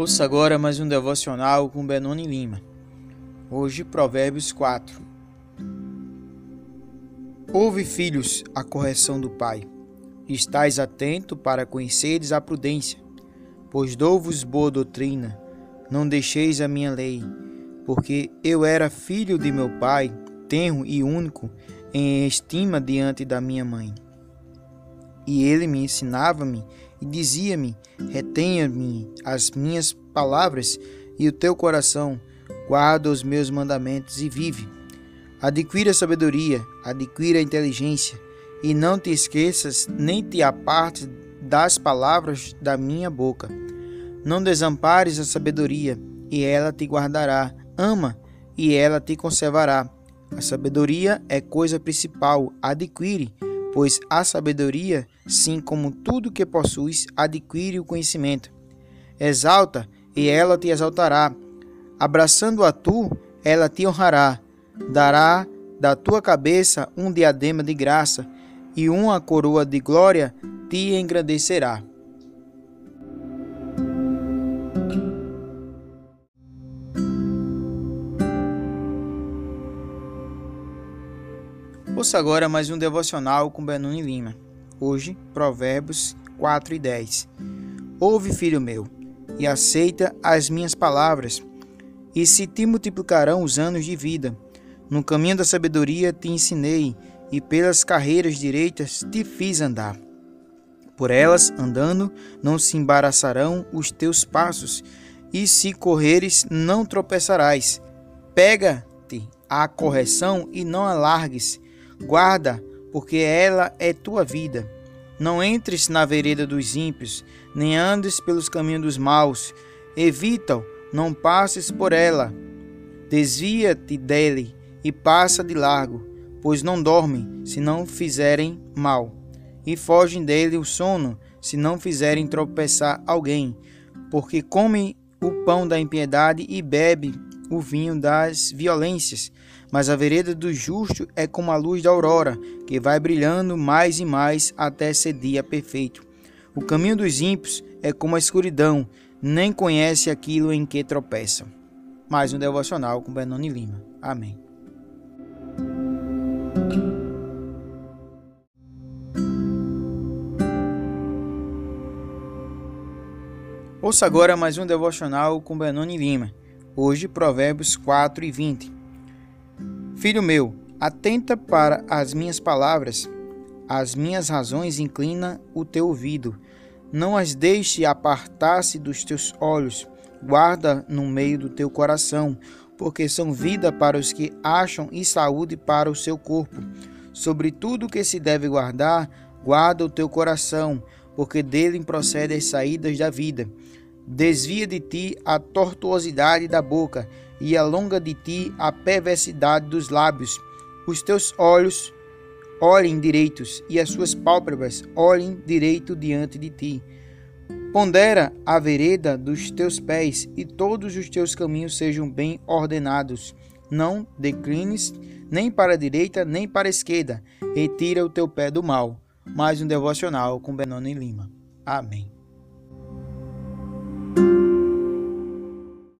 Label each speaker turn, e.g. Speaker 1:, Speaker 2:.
Speaker 1: Ouça agora mais um devocional com Benoni Lima. Hoje, Provérbios 4. Ouve, filhos, a correção do Pai. Estais atento para conheceres a prudência, pois dou-vos boa doutrina. Não deixeis a minha lei, porque eu era filho de meu pai, tenro e único, em estima diante da minha mãe. E ele me ensinava-me e dizia-me: Retenha-me as minhas palavras e o teu coração, guarda os meus mandamentos e vive. Adquira sabedoria, adquira inteligência, e não te esqueças nem te apartes das palavras da minha boca. Não desampares a sabedoria, e ela te guardará. Ama, e ela te conservará. A sabedoria é coisa principal, adquire pois a sabedoria, sim como tudo que possuis, adquire o conhecimento. Exalta, e ela te exaltará. Abraçando a tu, ela te honrará. Dará da tua cabeça um diadema de graça, e uma coroa de glória te engrandecerá. Ouça agora mais um devocional com Benoni Lima. Hoje, Provérbios 4 e 10. Ouve, filho meu, e aceita as minhas palavras, e se te multiplicarão os anos de vida. No caminho da sabedoria te ensinei, e pelas carreiras direitas te fiz andar. Por elas, andando, não se embaraçarão os teus passos, e se correres, não tropeçarás. Pega-te a correção e não alargues Guarda, porque ela é tua vida. Não entres na vereda dos ímpios, nem andes pelos caminhos dos maus. Evita-o, não passes por ela. Desvia-te dele e passa de largo, pois não dormem se não fizerem mal, e fogem dele o sono se não fizerem tropeçar alguém, porque comem o pão da impiedade e bebe o vinho das violências. Mas a vereda do justo é como a luz da aurora, que vai brilhando mais e mais até ser dia perfeito. O caminho dos ímpios é como a escuridão, nem conhece aquilo em que tropeçam. Mais um devocional com Benoni Lima. Amém. Ouça agora mais um devocional com Benoni Lima. Hoje, Provérbios 4 e 20. Filho meu, atenta para as minhas palavras, as minhas razões inclina o teu ouvido. Não as deixe apartar-se dos teus olhos, guarda no meio do teu coração, porque são vida para os que acham e saúde para o seu corpo. Sobre tudo que se deve guardar, guarda o teu coração, porque dele procedem as saídas da vida. Desvia de ti a tortuosidade da boca e alonga de ti a perversidade dos lábios. Os teus olhos olhem direitos e as suas pálpebras olhem direito diante de ti. Pondera a vereda dos teus pés e todos os teus caminhos sejam bem ordenados. Não declines nem para a direita nem para a esquerda. Retira o teu pé do mal. Mais um devocional com Benoni Lima. Amém.